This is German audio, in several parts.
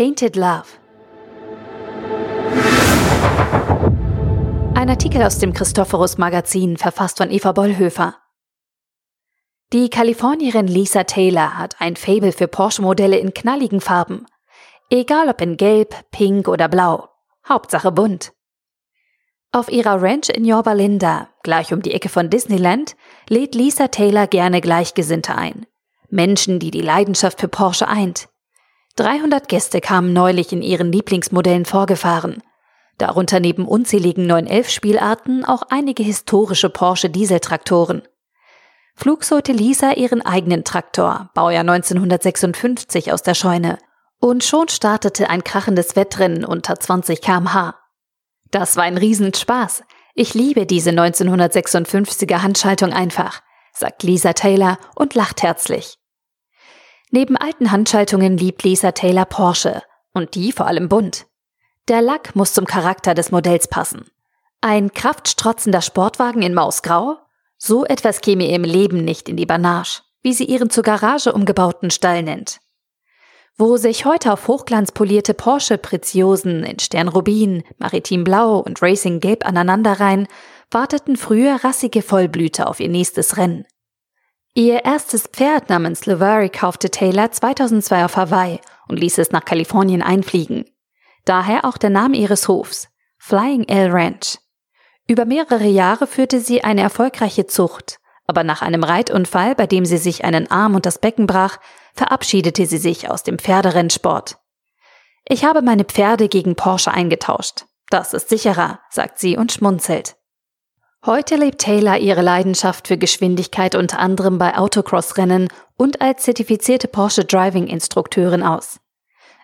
Painted Love. Ein Artikel aus dem Christophorus Magazin, verfasst von Eva Bollhöfer. Die Kalifornierin Lisa Taylor hat ein Fable für Porsche-Modelle in knalligen Farben. Egal ob in Gelb, Pink oder Blau. Hauptsache bunt. Auf ihrer Ranch in Yorba Linda, gleich um die Ecke von Disneyland, lädt Lisa Taylor gerne Gleichgesinnte ein. Menschen, die die Leidenschaft für Porsche eint. 300 Gäste kamen neulich in ihren Lieblingsmodellen vorgefahren. Darunter neben unzähligen 911 Spielarten auch einige historische Porsche Dieseltraktoren. Flugs holte Lisa ihren eigenen Traktor, Baujahr 1956 aus der Scheune. Und schon startete ein krachendes Wettrennen unter 20 kmh. Das war ein Riesenspaß. Ich liebe diese 1956er Handschaltung einfach, sagt Lisa Taylor und lacht herzlich. Neben alten Handschaltungen liebt Lisa Taylor Porsche und die vor allem bunt. Der Lack muss zum Charakter des Modells passen. Ein kraftstrotzender Sportwagen in Mausgrau? So etwas käme ihr im Leben nicht in die Banage, wie sie ihren zur Garage umgebauten Stall nennt. Wo sich heute auf Hochglanz polierte Porsche Preziosen in Sternrubin, Maritim Blau und Racing Gelb aneinanderreihen, warteten früher rassige Vollblüter auf ihr nächstes Rennen. Ihr erstes Pferd namens Levari kaufte Taylor 2002 auf Hawaii und ließ es nach Kalifornien einfliegen. Daher auch der Name ihres Hofs, Flying L Ranch. Über mehrere Jahre führte sie eine erfolgreiche Zucht, aber nach einem Reitunfall, bei dem sie sich einen Arm und das Becken brach, verabschiedete sie sich aus dem Pferderennsport. Ich habe meine Pferde gegen Porsche eingetauscht. Das ist sicherer, sagt sie und schmunzelt. Heute lebt Taylor ihre Leidenschaft für Geschwindigkeit unter anderem bei Autocross-Rennen und als zertifizierte Porsche Driving-Instrukteurin aus.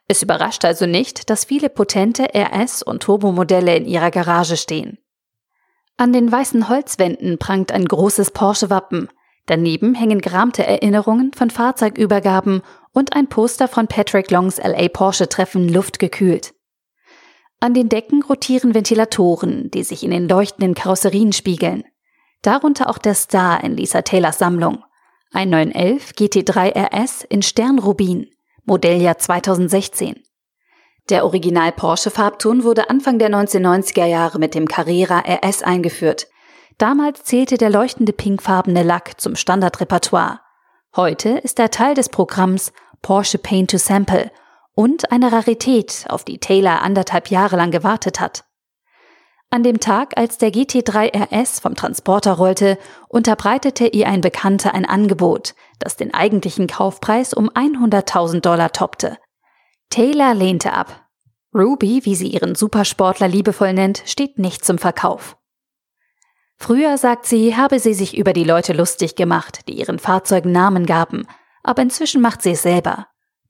Es überrascht also nicht, dass viele potente RS- und Turbomodelle in ihrer Garage stehen. An den weißen Holzwänden prangt ein großes Porsche-Wappen. Daneben hängen gerahmte Erinnerungen von Fahrzeugübergaben und ein Poster von Patrick Longs LA Porsche-Treffen luftgekühlt. An den Decken rotieren Ventilatoren, die sich in den leuchtenden Karosserien spiegeln. Darunter auch der Star in Lisa Taylors Sammlung. Ein 911 GT3 RS in Sternrubin, Modelljahr 2016. Der Original Porsche Farbton wurde Anfang der 1990er Jahre mit dem Carrera RS eingeführt. Damals zählte der leuchtende pinkfarbene Lack zum Standardrepertoire. Heute ist er Teil des Programms Porsche Paint to Sample und eine Rarität, auf die Taylor anderthalb Jahre lang gewartet hat. An dem Tag, als der GT3 RS vom Transporter rollte, unterbreitete ihr ein Bekannter ein Angebot, das den eigentlichen Kaufpreis um 100.000 Dollar toppte. Taylor lehnte ab. Ruby, wie sie ihren Supersportler liebevoll nennt, steht nicht zum Verkauf. Früher, sagt sie, habe sie sich über die Leute lustig gemacht, die ihren Fahrzeugen Namen gaben, aber inzwischen macht sie es selber.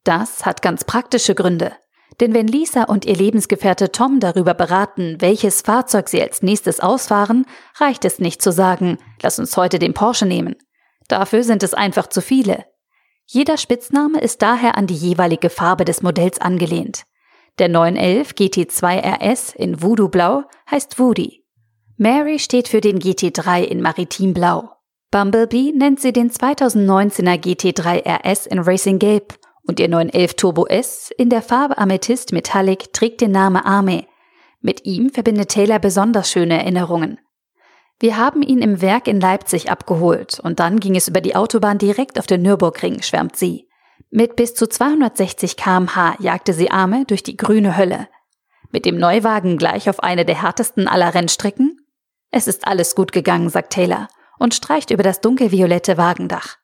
Das hat ganz praktische Gründe. Denn wenn Lisa und ihr Lebensgefährte Tom darüber beraten, welches Fahrzeug sie als nächstes ausfahren, reicht es nicht zu sagen, lass uns heute den Porsche nehmen. Dafür sind es einfach zu viele. Jeder Spitzname ist daher an die jeweilige Farbe des Modells angelehnt. Der 911 GT2 RS in Voodoo Blau heißt Woody. Mary steht für den GT3 in Maritim Blau. Bumblebee nennt sie den 2019er GT3 RS in Racing Gelb und ihr 911 Turbo S in der Farbe Amethyst Metallic trägt den Namen Arme. Mit ihm verbindet Taylor besonders schöne Erinnerungen. Wir haben ihn im Werk in Leipzig abgeholt und dann ging es über die Autobahn direkt auf den Nürburgring, schwärmt sie. Mit bis zu 260 kmh jagte sie Arme durch die grüne Hölle. Mit dem Neuwagen gleich auf eine der härtesten aller Rennstrecken? Es ist alles gut gegangen, sagt Taylor und streicht über das dunkelviolette Wagendach.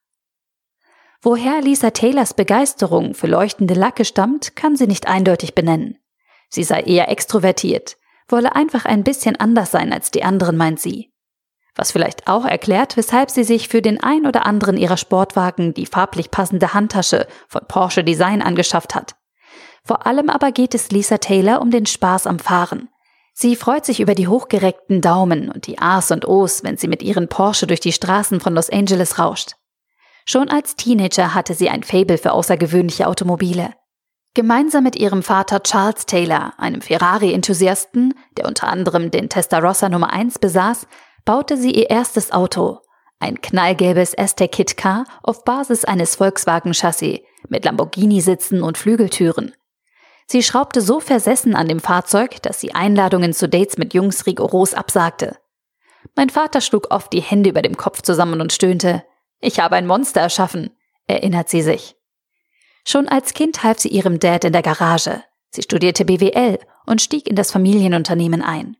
Woher Lisa Taylors Begeisterung für leuchtende Lacke stammt, kann sie nicht eindeutig benennen. Sie sei eher extrovertiert, wolle einfach ein bisschen anders sein als die anderen, meint sie. Was vielleicht auch erklärt, weshalb sie sich für den ein oder anderen ihrer Sportwagen die farblich passende Handtasche von Porsche Design angeschafft hat. Vor allem aber geht es Lisa Taylor um den Spaß am Fahren. Sie freut sich über die hochgereckten Daumen und die A's und O's, wenn sie mit ihren Porsche durch die Straßen von Los Angeles rauscht. Schon als Teenager hatte sie ein Faible für außergewöhnliche Automobile. Gemeinsam mit ihrem Vater Charles Taylor, einem Ferrari-Enthusiasten, der unter anderem den Testarossa Nummer 1 besaß, baute sie ihr erstes Auto, ein knallgelbes Aztec Kit Car auf Basis eines Volkswagen-Chassis mit Lamborghini-Sitzen und Flügeltüren. Sie schraubte so versessen an dem Fahrzeug, dass sie Einladungen zu Dates mit Jungs rigoros absagte. Mein Vater schlug oft die Hände über dem Kopf zusammen und stöhnte. Ich habe ein Monster erschaffen, erinnert sie sich. Schon als Kind half sie ihrem Dad in der Garage. Sie studierte BWL und stieg in das Familienunternehmen ein.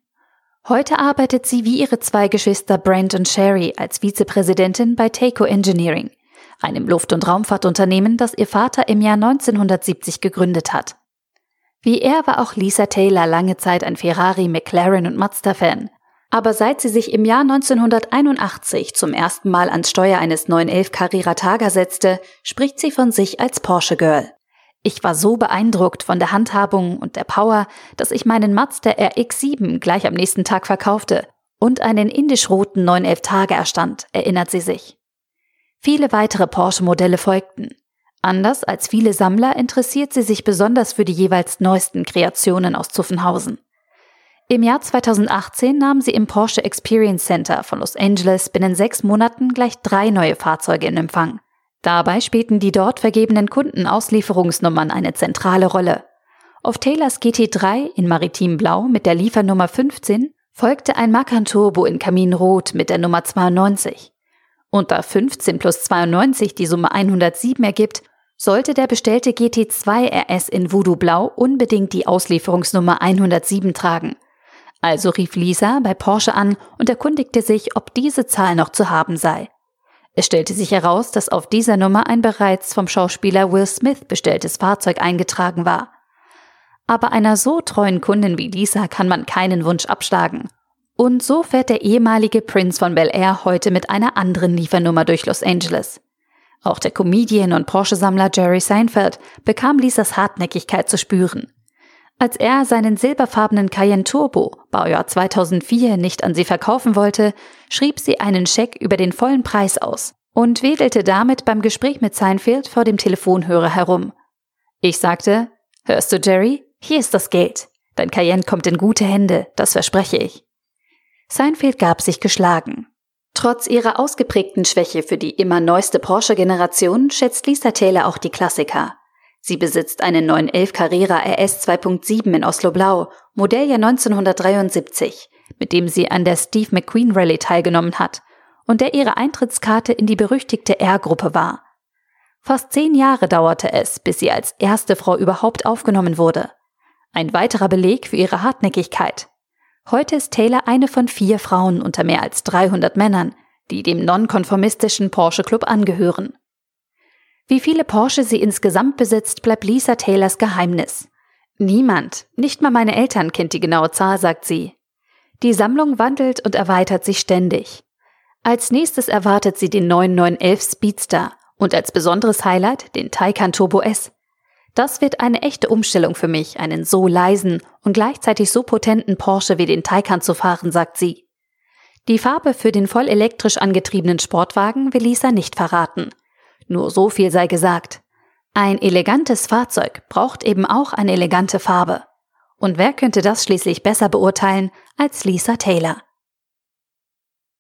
Heute arbeitet sie wie ihre zwei Geschwister Brent und Sherry als Vizepräsidentin bei Takeo Engineering, einem Luft- und Raumfahrtunternehmen, das ihr Vater im Jahr 1970 gegründet hat. Wie er war auch Lisa Taylor lange Zeit ein Ferrari, McLaren und Mazda-Fan. Aber seit sie sich im Jahr 1981 zum ersten Mal ans Steuer eines 911 Carrera Targa setzte, spricht sie von sich als Porsche Girl. Ich war so beeindruckt von der Handhabung und der Power, dass ich meinen Mazda RX-7 gleich am nächsten Tag verkaufte und einen indisch-roten 911 Tage erstand, erinnert sie sich. Viele weitere Porsche-Modelle folgten. Anders als viele Sammler interessiert sie sich besonders für die jeweils neuesten Kreationen aus Zuffenhausen. Im Jahr 2018 nahm sie im Porsche Experience Center von Los Angeles binnen sechs Monaten gleich drei neue Fahrzeuge in Empfang. Dabei spielten die dort vergebenen Kundenauslieferungsnummern eine zentrale Rolle. Auf Taylors GT3 in Maritim Blau mit der Liefernummer 15 folgte ein Macan Turbo in Kaminrot mit der Nummer 92. Und da 15 plus 92 die Summe 107 ergibt, sollte der bestellte GT2 RS in Voodoo Blau unbedingt die Auslieferungsnummer 107 tragen. Also rief Lisa bei Porsche an und erkundigte sich, ob diese Zahl noch zu haben sei. Es stellte sich heraus, dass auf dieser Nummer ein bereits vom Schauspieler Will Smith bestelltes Fahrzeug eingetragen war. Aber einer so treuen Kundin wie Lisa kann man keinen Wunsch abschlagen. Und so fährt der ehemalige Prinz von Bel Air heute mit einer anderen Liefernummer durch Los Angeles. Auch der Comedian und Porsche-Sammler Jerry Seinfeld bekam Lisas Hartnäckigkeit zu spüren. Als er seinen silberfarbenen Cayenne Turbo, Baujahr 2004, nicht an sie verkaufen wollte, schrieb sie einen Scheck über den vollen Preis aus und wedelte damit beim Gespräch mit Seinfeld vor dem Telefonhörer herum. Ich sagte, hörst du, Jerry? Hier ist das Geld. Dein Cayenne kommt in gute Hände, das verspreche ich. Seinfeld gab sich geschlagen. Trotz ihrer ausgeprägten Schwäche für die immer neueste Porsche-Generation schätzt Lisa Taylor auch die Klassiker. Sie besitzt einen 911 Carrera RS 2.7 in Oslo Blau, Modelljahr 1973, mit dem sie an der Steve McQueen Rallye teilgenommen hat und der ihre Eintrittskarte in die berüchtigte R-Gruppe war. Fast zehn Jahre dauerte es, bis sie als erste Frau überhaupt aufgenommen wurde. Ein weiterer Beleg für ihre Hartnäckigkeit. Heute ist Taylor eine von vier Frauen unter mehr als 300 Männern, die dem nonkonformistischen Porsche Club angehören. Wie viele Porsche sie insgesamt besitzt, bleibt Lisa Taylors Geheimnis. Niemand, nicht mal meine Eltern kennt die genaue Zahl, sagt sie. Die Sammlung wandelt und erweitert sich ständig. Als nächstes erwartet sie den 9911 Speedster und als besonderes Highlight den Taycan Turbo S. Das wird eine echte Umstellung für mich, einen so leisen und gleichzeitig so potenten Porsche wie den Taycan zu fahren, sagt sie. Die Farbe für den voll elektrisch angetriebenen Sportwagen will Lisa nicht verraten. Nur so viel sei gesagt. Ein elegantes Fahrzeug braucht eben auch eine elegante Farbe. Und wer könnte das schließlich besser beurteilen als Lisa Taylor?